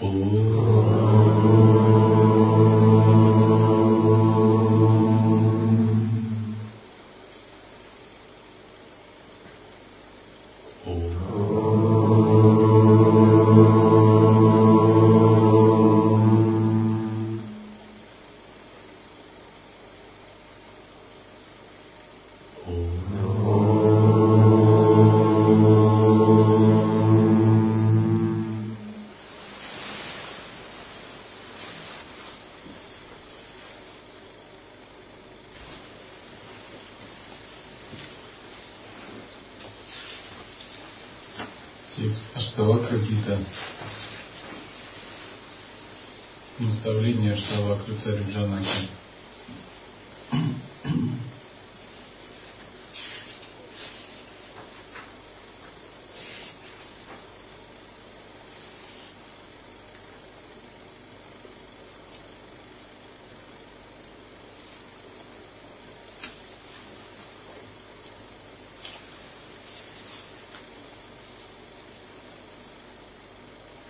Phật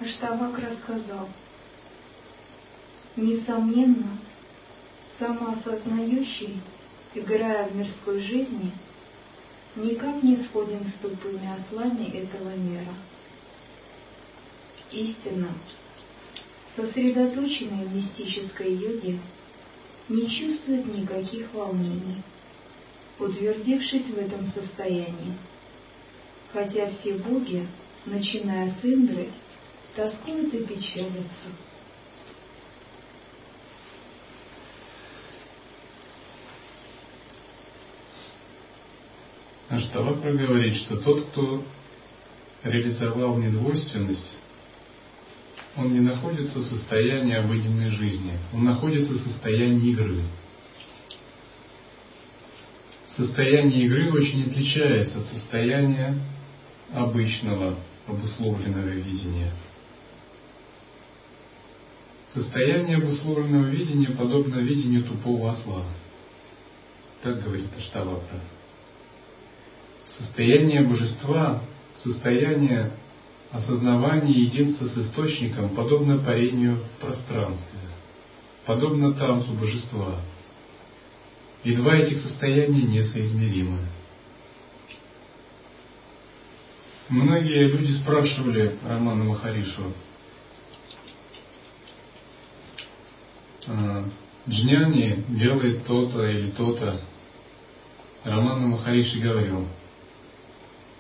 Аштавак рассказал, несомненно, самоосознающий, играя в мирской жизни, никак не сходен с тупыми ослами этого мира. Истинно, сосредоточенный в мистической йоге, не чувствует никаких волнений, утвердившись в этом состоянии, хотя все боги, начиная с Индры, тоскуют и печалятся. Аштавакра говорит, что тот, кто реализовал недвойственность, он не находится в состоянии обыденной жизни, он находится в состоянии игры. Состояние игры очень отличается от состояния обычного обусловленного видения. Состояние обусловленного видения подобно видению тупого осла. Так говорит Аштавакра. Состояние божества, состояние осознавания единства с источником подобно парению в пространстве, подобно танцу божества. И два этих состояния несоизмеримы. Многие люди спрашивали Романа Махаришу, Джняни делает то-то или то-то. Роман Махариши говорил,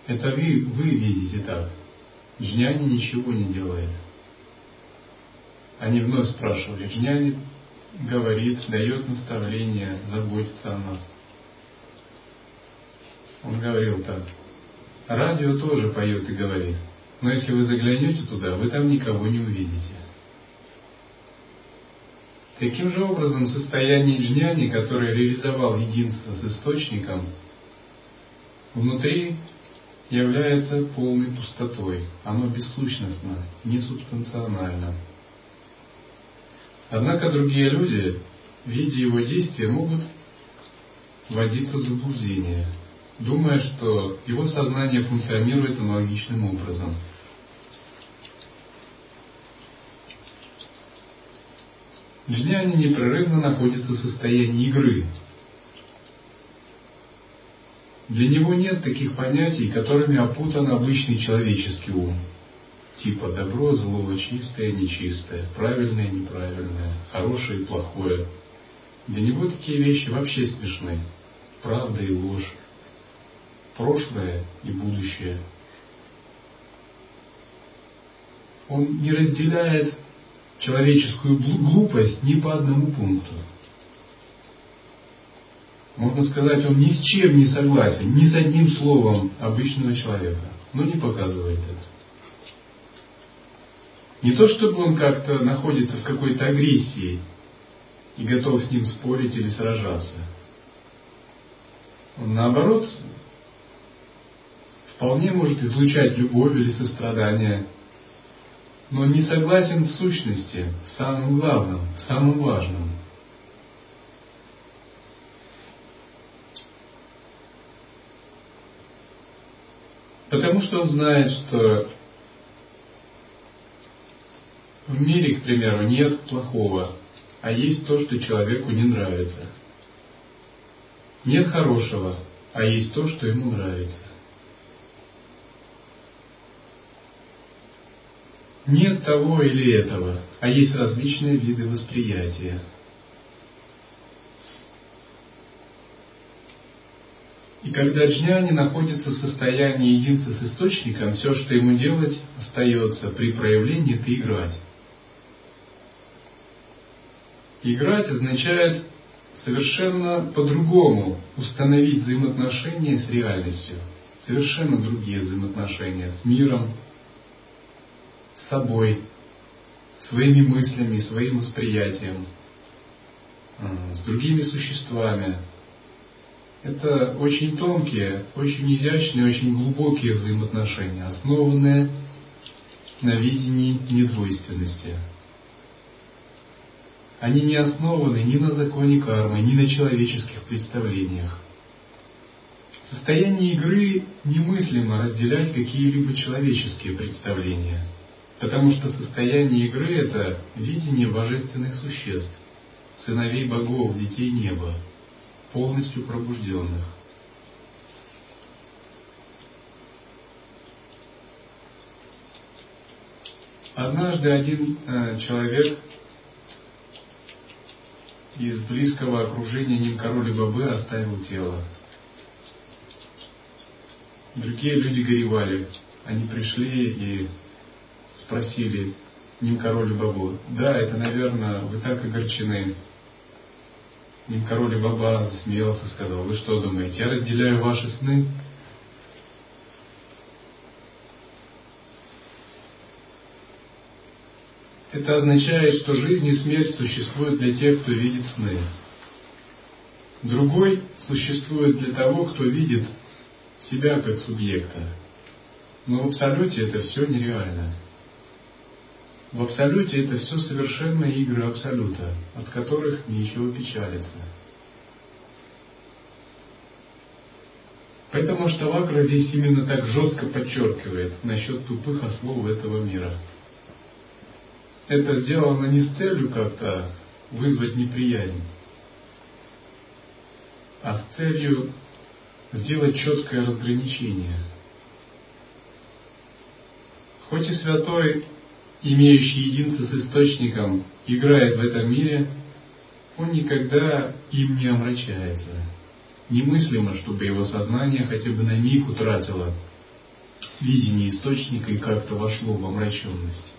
это вы, вы видите так. Джняни ничего не делает. Они вновь спрашивали, Джняни говорит, дает наставление, заботится о нас. Он говорил так, радио тоже поет и говорит, но если вы заглянете туда, вы там никого не увидите. Таким же образом, состояние джняни, которое реализовал единство с источником, внутри является полной пустотой. Оно бессущностно, несубстанционально. Однако другие люди, видя его действия, могут вводиться в заблуждение, думая, что его сознание функционирует аналогичным образом – Джняни непрерывно находится в состоянии игры. Для него нет таких понятий, которыми опутан обычный человеческий ум. Типа добро, зло, чистое, нечистое, правильное, неправильное, хорошее и плохое. Для него такие вещи вообще смешны. Правда и ложь, прошлое и будущее. Он не разделяет человеческую глупость ни по одному пункту. Можно сказать, он ни с чем не согласен, ни с одним словом обычного человека, но не показывает это. Не то чтобы он как-то находится в какой-то агрессии и готов с ним спорить или сражаться. Он наоборот вполне может излучать любовь или сострадание но не согласен в сущности, в самом главном, в самом важном. Потому что он знает, что в мире, к примеру, нет плохого, а есть то, что человеку не нравится. Нет хорошего, а есть то, что ему нравится. Нет того или этого, а есть различные виды восприятия. И когда джняни находится в состоянии единства с источником, все, что ему делать, остается при проявлении, это играть. Играть означает совершенно по-другому установить взаимоотношения с реальностью. Совершенно другие взаимоотношения с миром, собой, своими мыслями, своим восприятием, а, с другими существами. Это очень тонкие, очень изящные, очень глубокие взаимоотношения, основанные на видении недвойственности. Они не основаны ни на законе кармы, ни на человеческих представлениях. В состоянии игры немыслимо разделять какие-либо человеческие представления, потому что состояние игры – это видение божественных существ, сыновей богов, детей неба, полностью пробужденных. Однажды один э, человек из близкого окружения Нимкароли Бабы оставил тело. Другие люди горевали. Они пришли и спросили Нимкароли Бабу, да, это, наверное, вы так огорчены. Нимкароли Баба засмеялся и сказал, вы что думаете, я разделяю ваши сны? Это означает, что жизнь и смерть существуют для тех, кто видит сны. Другой существует для того, кто видит себя как субъекта. Но в абсолюте это все нереально. В абсолюте это все совершенные игры абсолюта, от которых ничего печалится. Поэтому Штавакра здесь именно так жестко подчеркивает насчет тупых ослов этого мира – это сделано не с целью как-то вызвать неприязнь, а с целью сделать четкое разграничение. Хоть и святой, имеющий единство с источником, играет в этом мире, он никогда им не омрачается. Немыслимо, чтобы его сознание хотя бы на миг утратило видение источника и как-то вошло в омраченность.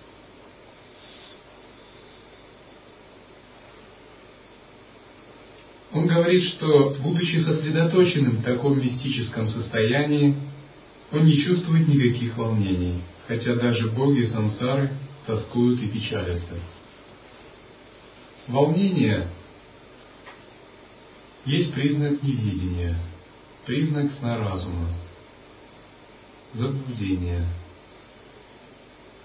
Он говорит, что, будучи сосредоточенным в таком мистическом состоянии, он не чувствует никаких волнений, хотя даже боги сансары тоскуют и печалятся. Волнение есть признак невидения, признак сна разума, заблуждения –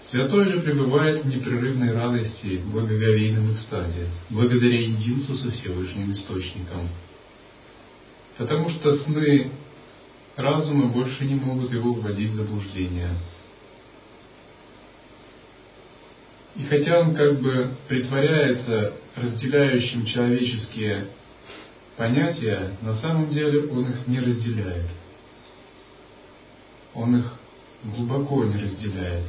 Святой же пребывает в непрерывной радости, благоговейном экстазе, благодаря единству со Всевышним Источником. Потому что сны разума больше не могут его вводить в заблуждение. И хотя он как бы притворяется разделяющим человеческие понятия, на самом деле он их не разделяет. Он их глубоко не разделяет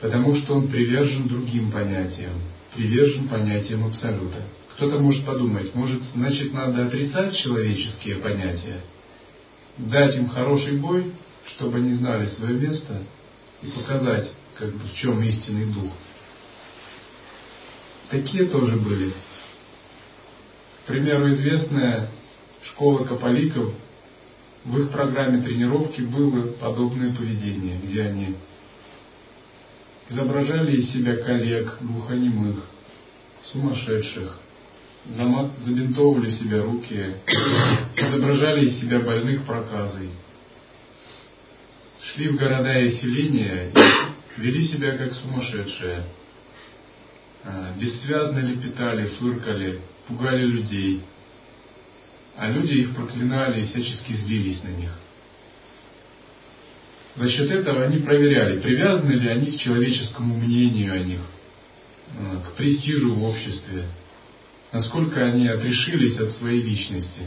потому что он привержен другим понятиям, привержен понятиям Абсолюта. Кто-то может подумать, может, значит, надо отрицать человеческие понятия, дать им хороший бой, чтобы они знали свое место и показать, как бы, в чем истинный дух. Такие тоже были. К примеру, известная школа капаликов, в их программе тренировки было подобное поведение, где они изображали из себя коллег, глухонемых, сумасшедших, забинтовывали себе руки, изображали из себя больных проказой, шли в города и селения и вели себя как сумасшедшие, а, бессвязно лепетали, фыркали, пугали людей, а люди их проклинали и всячески злились на них. За счет этого они проверяли, привязаны ли они к человеческому мнению о них, э, к престижу в обществе, насколько они отрешились от своей личности.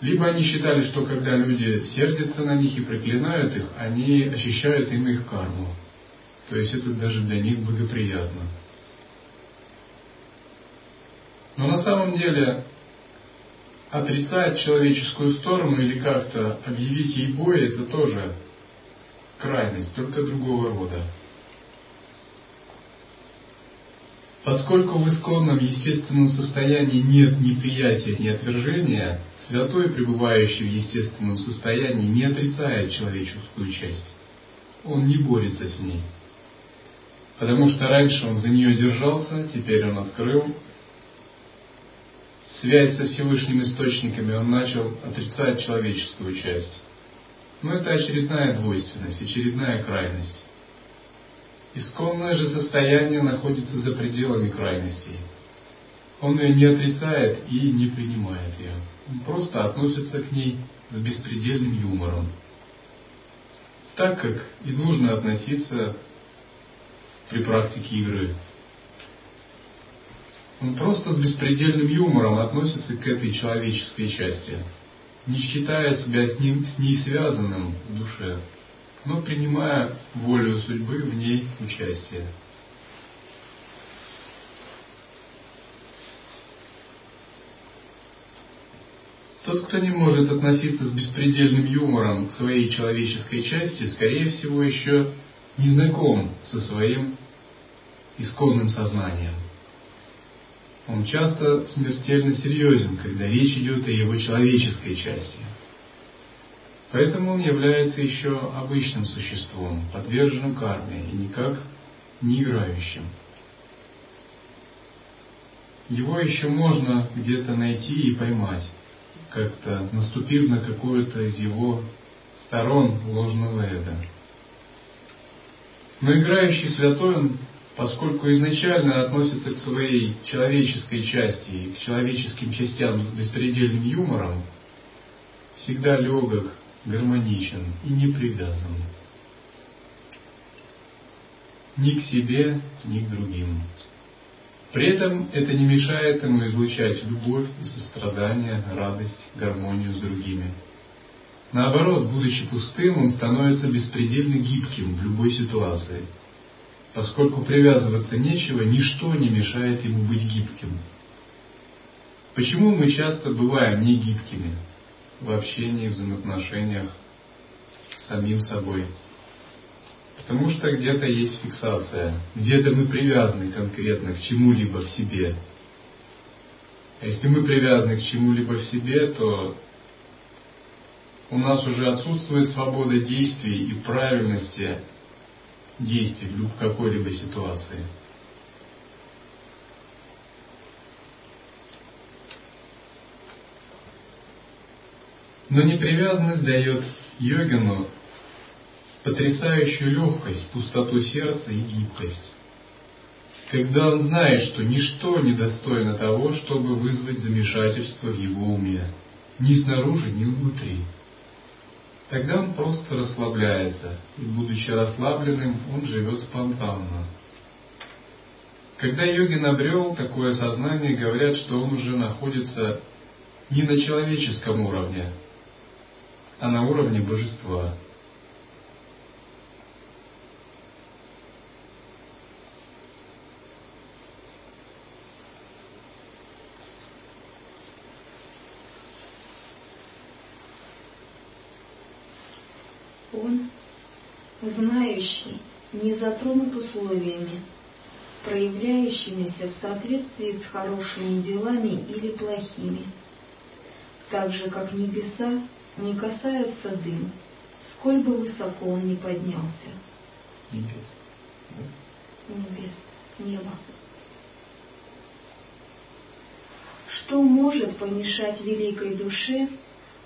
Либо они считали, что когда люди сердятся на них и проклинают их, они ощущают им их карму. То есть это даже для них благоприятно. Но на самом деле отрицать человеческую сторону или как-то объявить ей бой, это тоже крайность, только другого рода. Поскольку в исконном естественном состоянии нет ни приятия, ни отвержения, святой, пребывающий в естественном состоянии, не отрицает человеческую часть. Он не борется с ней. Потому что раньше он за нее держался, теперь он открыл связь со Всевышним источниками, он начал отрицать человеческую часть. Но это очередная двойственность, очередная крайность. Исконное же состояние находится за пределами крайностей. Он ее не отрицает и не принимает ее. Он просто относится к ней с беспредельным юмором. Так как и нужно относиться при практике игры. Он просто с беспредельным юмором относится к этой человеческой части, не считая себя с, ним, с ней связанным в душе но принимая волю судьбы в ней участие. Тот, кто не может относиться с беспредельным юмором к своей человеческой части, скорее всего, еще не знаком со своим исконным сознанием. Он часто смертельно серьезен, когда речь идет о его человеческой части – Поэтому он является еще обычным существом, подверженным карме и никак не играющим. Его еще можно где-то найти и поймать, как-то наступив на какую-то из его сторон ложного эго. Но играющий святой, он, поскольку изначально относится к своей человеческой части и к человеческим частям с беспредельным юмором, всегда легок гармоничен и не привязан ни к себе, ни к другим. При этом это не мешает ему излучать любовь и сострадание, радость, гармонию с другими. Наоборот, будучи пустым, он становится беспредельно гибким в любой ситуации. Поскольку привязываться нечего, ничто не мешает ему быть гибким. Почему мы часто бываем не гибкими? в общении, взаимоотношениях с самим собой. Потому что где-то есть фиксация, где-то мы привязаны конкретно к чему-либо в себе. А если мы привязаны к чему-либо в себе, то у нас уже отсутствует свобода действий и правильности действий в какой-либо ситуации. Но непривязанность дает йогину потрясающую легкость, пустоту сердца и гибкость. Когда он знает, что ничто не достойно того, чтобы вызвать замешательство в его уме, ни снаружи, ни внутри. Тогда он просто расслабляется, и, будучи расслабленным, он живет спонтанно. Когда йогин обрел такое сознание, говорят, что он уже находится не на человеческом уровне, а на уровне божества. Он, знающий, не затронут условиями, проявляющимися в соответствии с хорошими делами или плохими, так же, как небеса не касаются дым, сколь бы высоко он ни поднялся. Небес. Небес, небо. Что может помешать великой душе,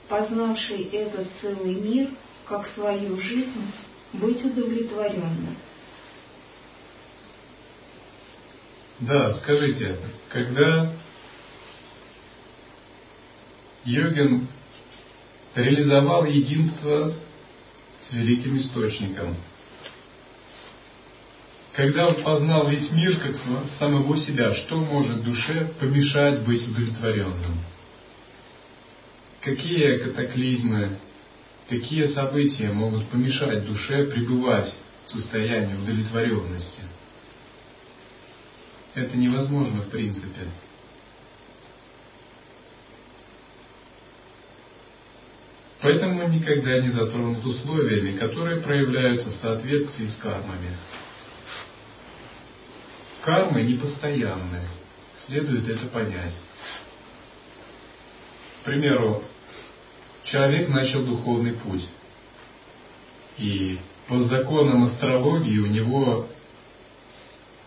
познавшей этот целый мир, как свою жизнь, быть удовлетворенной? Да, скажите, когда йогин реализовал единство с великим источником. Когда он познал весь мир как самого себя, что может душе помешать быть удовлетворенным? Какие катаклизмы, какие события могут помешать душе пребывать в состоянии удовлетворенности? Это невозможно в принципе. Поэтому никогда не затронут условиями, которые проявляются в соответствии с кармами. Кармы непостоянны, следует это понять. К примеру, человек начал духовный путь, и по законам астрологии у него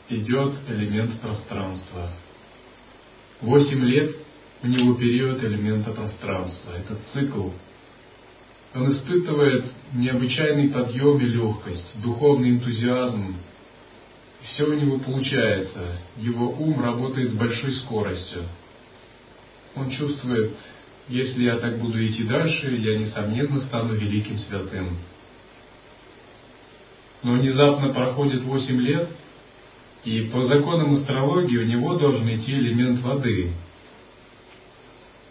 идет элемент пространства. Восемь лет у него период элемента пространства. Это цикл он испытывает необычайный подъем и легкость, духовный энтузиазм. Все у него получается. Его ум работает с большой скоростью. Он чувствует, если я так буду идти дальше, я, несомненно, стану великим святым. Но внезапно проходит 8 лет, и по законам астрологии у него должен идти элемент воды –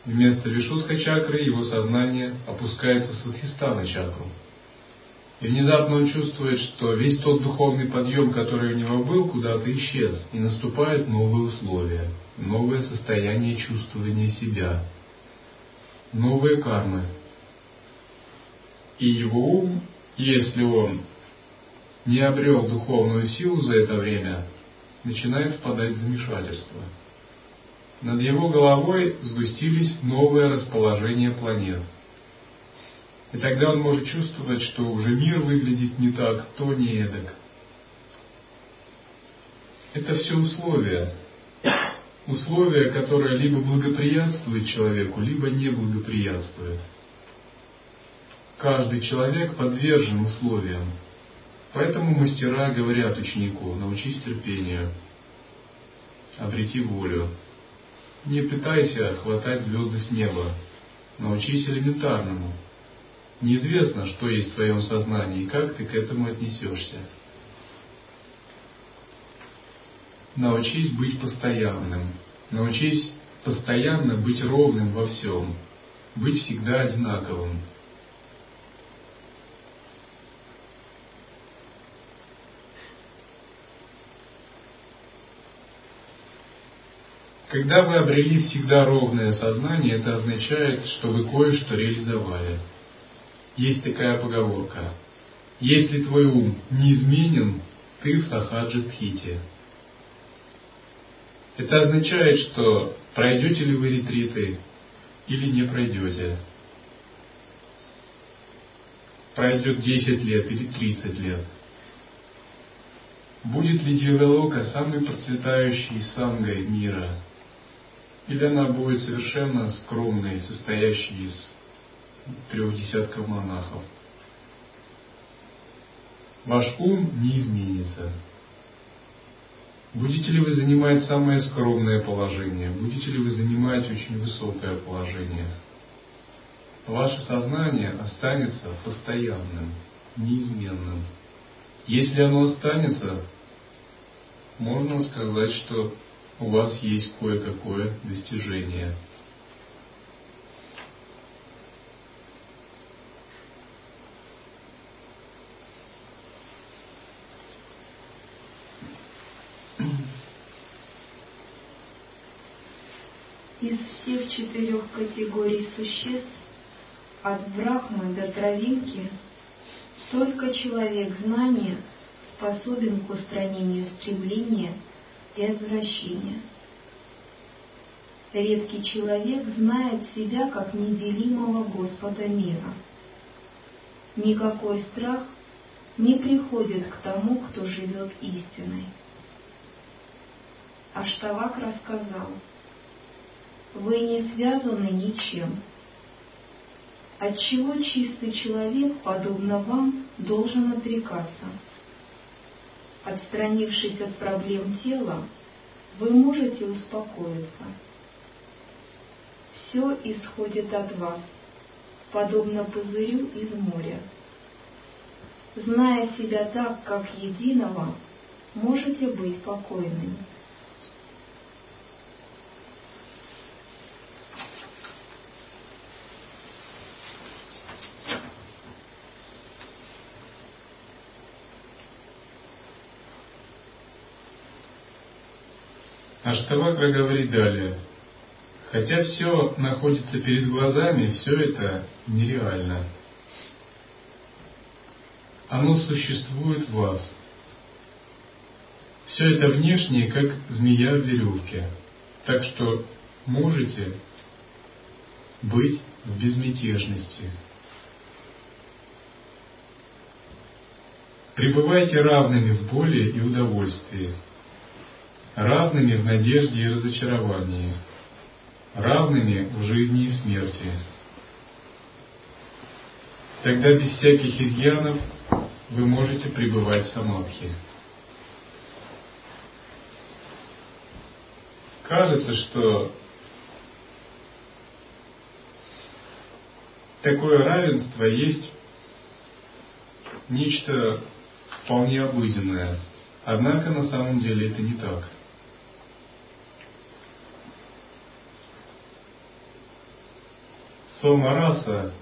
Вместо Вишудха чакры его сознание опускается в Сватхистана чакру. И внезапно он чувствует, что весь тот духовный подъем, который у него был, куда-то исчез, и наступают новые условия, новое состояние чувствования себя, новые кармы. И его ум, если он не обрел духовную силу за это время, начинает впадать в замешательство – над его головой сгустились новые расположения планет. И тогда он может чувствовать, что уже мир выглядит не так, то не эдак. Это все условия. Условия, которые либо благоприятствуют человеку, либо не благоприятствуют. Каждый человек подвержен условиям. Поэтому мастера говорят ученику, научись терпению, обрети волю, не пытайся хватать звезды с неба. Научись элементарному. Неизвестно, что есть в твоем сознании и как ты к этому отнесешься. Научись быть постоянным. Научись постоянно быть ровным во всем. Быть всегда одинаковым. Когда вы обрели всегда ровное сознание, это означает, что вы кое-что реализовали. Есть такая поговорка. Если твой ум неизменен, ты в сахаджи Это означает, что пройдете ли вы ретриты или не пройдете. Пройдет 10 лет или 30 лет. Будет ли Дивелока самой процветающей сангой мира – или она будет совершенно скромной, состоящей из трех десятков монахов. Ваш ум не изменится. Будете ли вы занимать самое скромное положение? Будете ли вы занимать очень высокое положение? Ваше сознание останется постоянным, неизменным. Если оно останется, можно сказать, что у вас есть кое-какое достижение. Из всех четырех категорий существ, от брахмы до травинки, только человек знания способен к устранению стремления и отвращения. Редкий человек знает себя как неделимого Господа мира. Никакой страх не приходит к тому, кто живет истиной. Аштавак рассказал, вы не связаны ничем. Отчего чистый человек, подобно вам, должен отрекаться? Отстранившись от проблем тела, вы можете успокоиться. Все исходит от вас. подобно пузырю из моря. Зная себя так, как единого, можете быть покойными. Аштавакра говорит далее. Хотя все находится перед глазами, все это нереально. Оно существует в вас. Все это внешнее, как змея в веревке. Так что можете быть в безмятежности. Пребывайте равными в боли и удовольствии, равными в надежде и разочаровании, равными в жизни и смерти. Тогда без всяких изъянов вы можете пребывать в самадхи. Кажется, что такое равенство есть нечто вполне обыденное. Однако на самом деле это не так. Сомараса,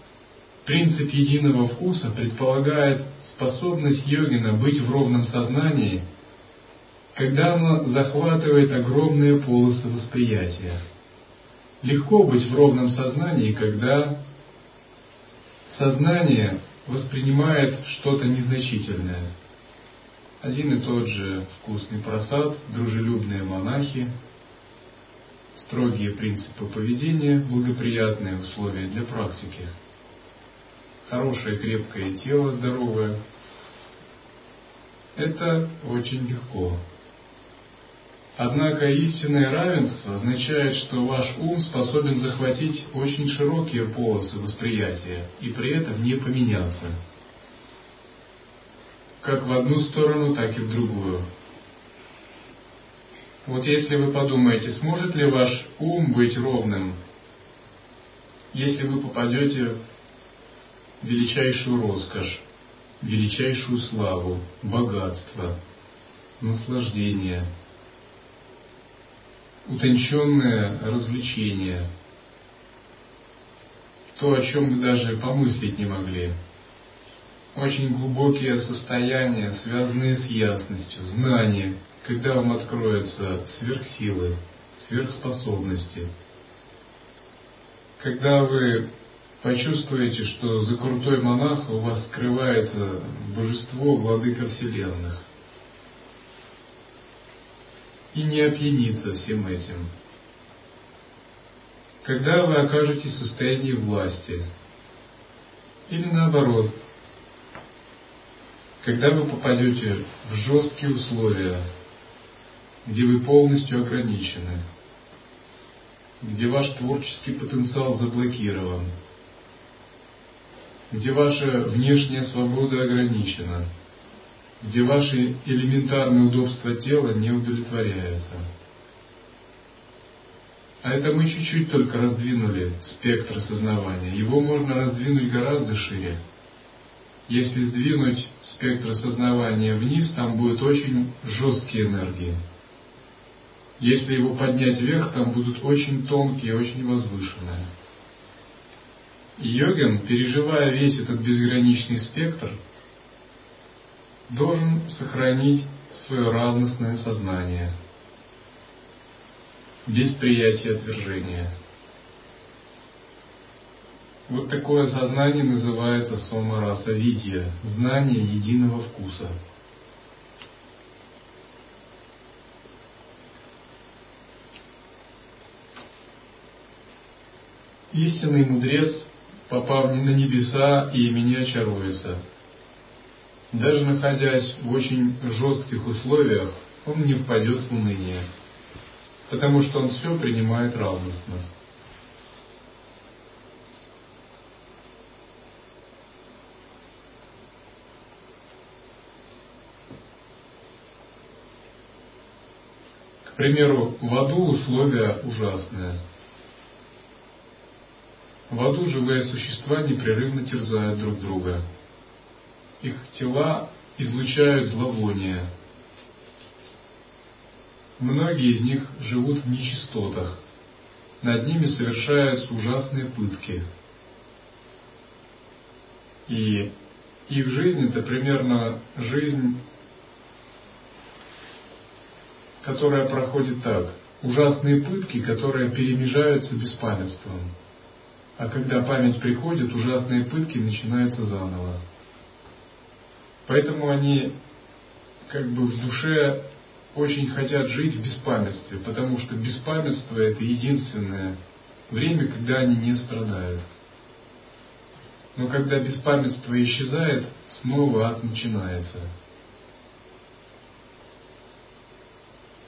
принцип единого вкуса, предполагает способность йогина быть в ровном сознании, когда оно захватывает огромные полосы восприятия. Легко быть в ровном сознании, когда сознание воспринимает что-то незначительное. Один и тот же вкусный просад, дружелюбные монахи – строгие принципы поведения, благоприятные условия для практики, хорошее крепкое тело здоровое. Это очень легко. Однако истинное равенство означает, что ваш ум способен захватить очень широкие полосы восприятия и при этом не поменяться. Как в одну сторону, так и в другую. Вот если вы подумаете, сможет ли ваш ум быть ровным, если вы попадете в величайшую роскошь, величайшую славу, богатство, наслаждение, утонченное развлечение, то, о чем мы даже помыслить не могли. Очень глубокие состояния, связанные с ясностью, знанием, когда вам откроются сверхсилы, сверхспособности, когда вы почувствуете, что за крутой монах у вас скрывается божество, владыка вселенных, и не опьяниться всем этим. Когда вы окажетесь в состоянии власти, или наоборот, когда вы попадете в жесткие условия, где вы полностью ограничены, где ваш творческий потенциал заблокирован, где ваша внешняя свобода ограничена, где ваши элементарные удобства тела не удовлетворяются. А это мы чуть-чуть только раздвинули спектр сознавания. Его можно раздвинуть гораздо шире. Если сдвинуть спектр сознавания вниз, там будут очень жесткие энергии. Если его поднять вверх, там будут очень тонкие, очень возвышенные. И йогин, переживая весь этот безграничный спектр, должен сохранить свое равностное сознание, без приятия отвержения. Вот такое сознание называется сомараса видья, знание единого вкуса – Истинный мудрец, попав на небеса, и ими очаруется. Даже находясь в очень жестких условиях, он не впадет в уныние, потому что он все принимает равностно. К примеру, в аду условия ужасные – В аду живые существа непрерывно терзают друг друга. Их тела излучают зловоние. Многие из них живут в нечистотах. Над ними совершаются ужасные пытки. И их жизнь это примерно жизнь, которая проходит так. Ужасные пытки, которые перемежаются беспамятством. А когда память приходит, ужасные пытки начинаются заново. Поэтому они как бы в душе очень хотят жить в беспамятстве, потому что беспамятство это единственное время, когда они не страдают. Но когда беспамятство исчезает, снова ад начинается.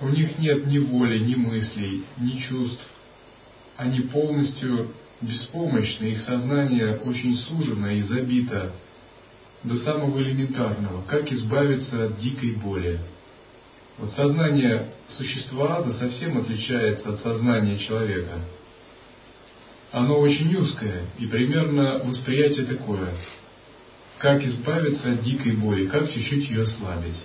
У них нет ни воли, ни мыслей, ни чувств. Они полностью беспомощны, их сознание очень сужено и забито до самого элементарного, как избавиться от дикой боли. Вот сознание существа ада совсем отличается от сознания человека. Оно очень узкое, и примерно восприятие такое. Как избавиться от дикой боли, как чуть-чуть ее ослабить.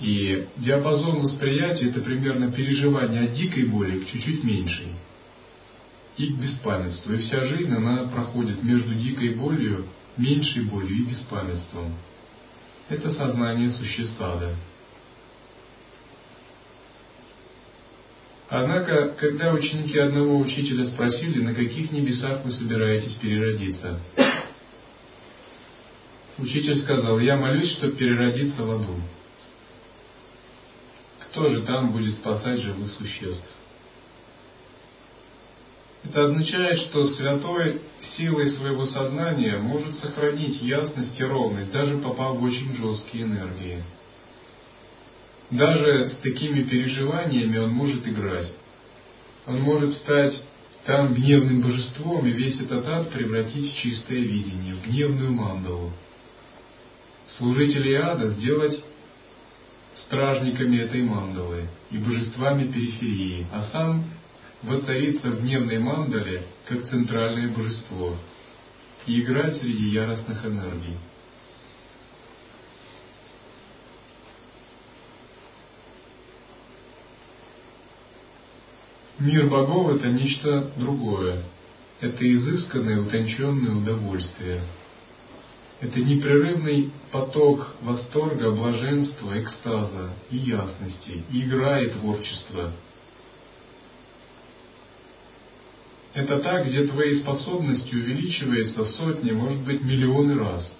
И диапазон восприятия – это примерно переживание от дикой боли к чуть-чуть меньшей. И беспамятству. И вся жизнь, она проходит между дикой болью меньшей болью и беспамятством. Это сознание существа, да. Однако, когда ученики одного учителя спросили, на каких небесах вы собираетесь переродиться, учитель сказал, я молюсь, чтобы переродиться в аду. Кто же там будет спасать живых существ? Это означает, что святой силой своего сознания может сохранить ясность и ровность, даже попав в очень жесткие энергии. Даже с такими переживаниями он может играть. Он может стать там гневным божеством и весь этот ад превратить в чистое видение, в гневную мандалу. Служителей ада сделать стражниками этой мандалы и божествами периферии, а сам воцариться в гневной мандале как центральное божество и играть среди яростных энергий. Мир богов – это нечто другое. Это изысканное, утонченное удовольствие. Это непрерывный поток восторга, блаженства, экстаза и ясности, и игра и творчество – Это так, где твои способности увеличиваются в сотни, может быть, миллионы раз.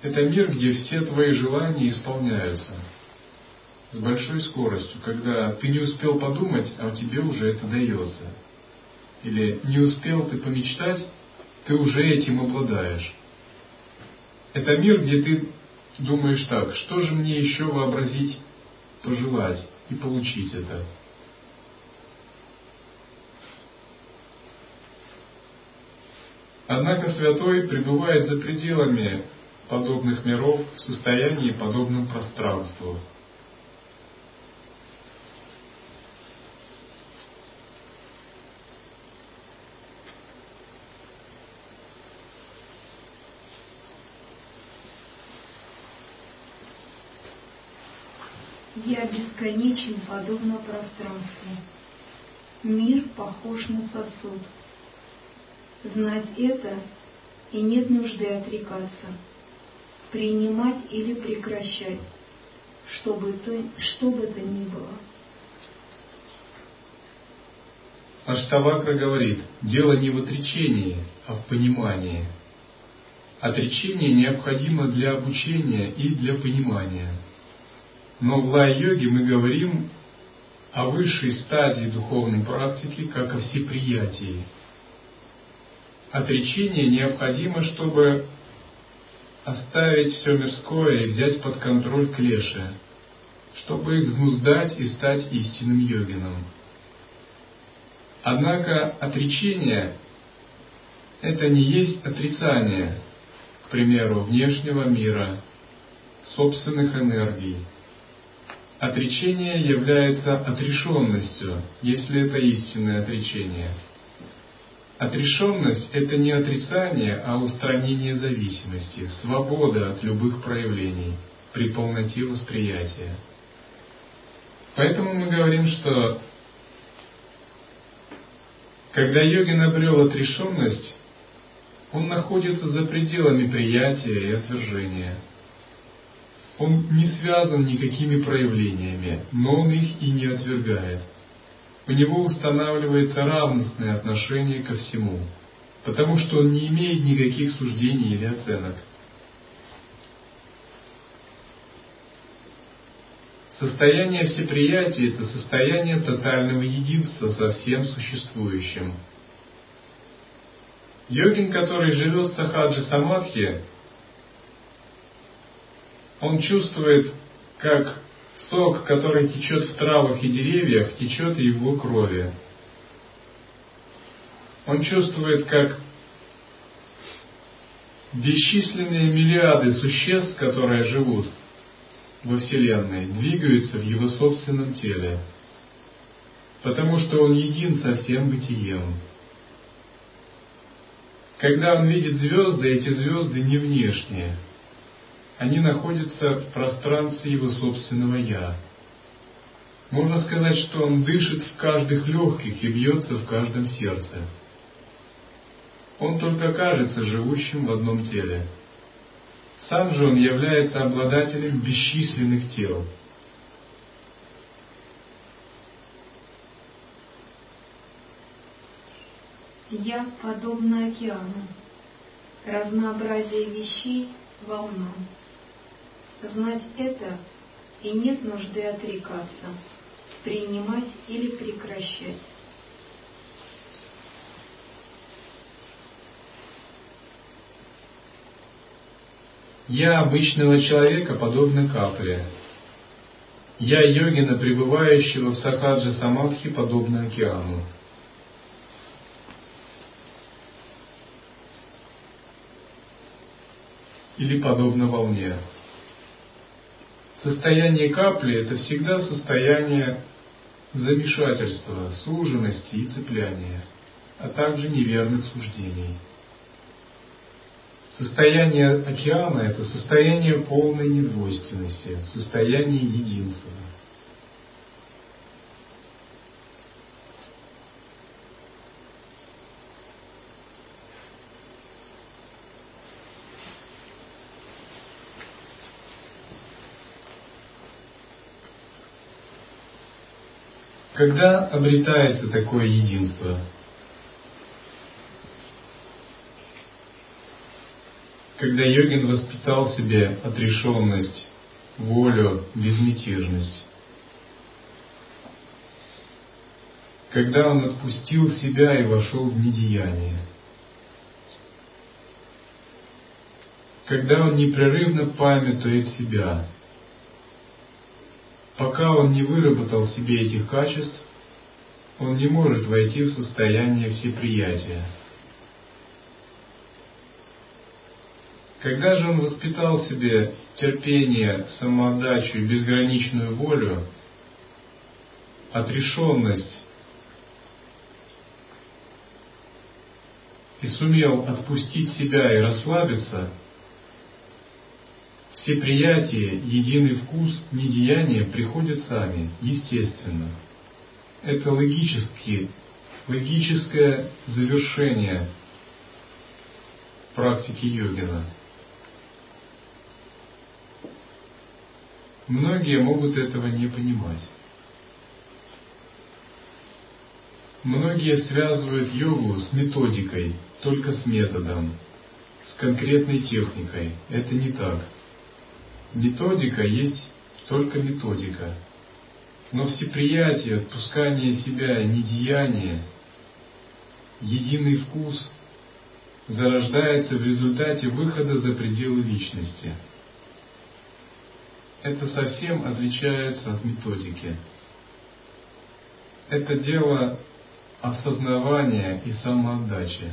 Это мир, где все твои желания исполняются с большой скоростью, когда ты не успел подумать, а тебе уже это дается. Или не успел ты помечтать, ты уже этим обладаешь. Это мир, где ты думаешь так, что же мне еще вообразить, пожелать и получить это. Однако святой пребывает за пределами подобных миров в состоянии подобном пространству. Я бесконечен подобно пространству. Мир похож на сосуд, Знать это, и нет нужды отрекаться, принимать или прекращать, что бы то, что бы то ни было. Аштавакра говорит, дело не в отречении, а в понимании. Отречение необходимо для обучения и для понимания. Но в лай-йоге мы говорим о высшей стадии духовной практики, как о всеприятии – отречение необходимо, чтобы оставить все мирское и взять под контроль клеши, чтобы их взнуздать и стать истинным йогином. Однако отречение – это не есть отрицание, к примеру, внешнего мира, собственных энергий. Отречение является отрешенностью, если это истинное отречение – Отрешенность – это не отрицание, а устранение зависимости, свобода от любых проявлений при полноте восприятия. Поэтому мы говорим, что когда йогин обрел отрешенность, он находится за пределами приятия и отвержения. Он не связан никакими проявлениями, но он их и не отвергает – у него устанавливается равностное отношение ко всему, потому что он не имеет никаких суждений или оценок. Состояние всеприятия – это состояние тотального единства со всем существующим. Йогин, который живет в сахаджи самадхи, он чувствует, как Сок, который течет в травах и деревьях, течет и в его крови. Он чувствует, как бесчисленные миллиарды существ, которые живут во Вселенной, двигаются в его собственном теле, потому что он един со всем бытием. Когда он видит звезды, эти звезды не внешние – они находятся в пространстве его собственного «я». Можно сказать, что он дышит в каждых легких и бьется в каждом сердце. Он только кажется живущим в одном теле. Сам же он является обладателем бесчисленных тел. Я подобна океану. Разнообразие вещей – волнам. Знать это и нет нужды отрекаться, принимать или прекращать. Я обычного человека подобно капле. Я йогина, пребывающего в сахаджа самадхи, подобно океану. Или подобно волне. Состояние капли – это всегда состояние замешательства, суженности и цепляния, а также неверных суждений. Состояние океана – это состояние полной недвойственности, состояние единства. Когда обретается такое единство? Когда йогин воспитал в себе отрешенность, волю, безмятежность. Когда он отпустил себя и вошел в недеяние. Когда он непрерывно памятует себя, Пока он не выработал в себе этих качеств, он не может войти в состояние всеприятия. Когда же он воспитал в себе терпение, самоотдачу и безграничную волю, отрешенность и сумел отпустить себя и расслабиться – все приятия, единый вкус, недеяния приходят сами, естественно. Это логически, логическое завершение практики йогина. Многие могут этого не понимать. Многие связывают йогу с методикой, только с методом, с конкретной техникой. Это не так. Методика есть только методика. Но всеприятие, отпускание себя, недеяние, единый вкус зарождается в результате выхода за пределы личности. Это совсем отличается от методики. Это дело осознавания и самоотдачи.